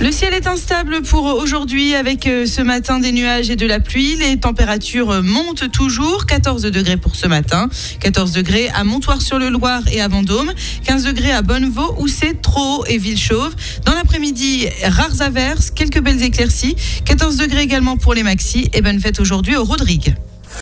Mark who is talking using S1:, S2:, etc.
S1: Le ciel est instable pour aujourd'hui avec euh, ce matin des nuages et de la pluie. Les températures euh, montent toujours. 14 degrés pour ce matin. 14 degrés à Montoire-sur-le-Loir et à Vendôme. 15 degrés à Bonnevaux où c'est trop haut et Villechauve. Dans l'après-midi, rares averses, quelques belles éclaircies. 14 degrés également pour les maxis et bonne fête aujourd'hui au Rodrigue.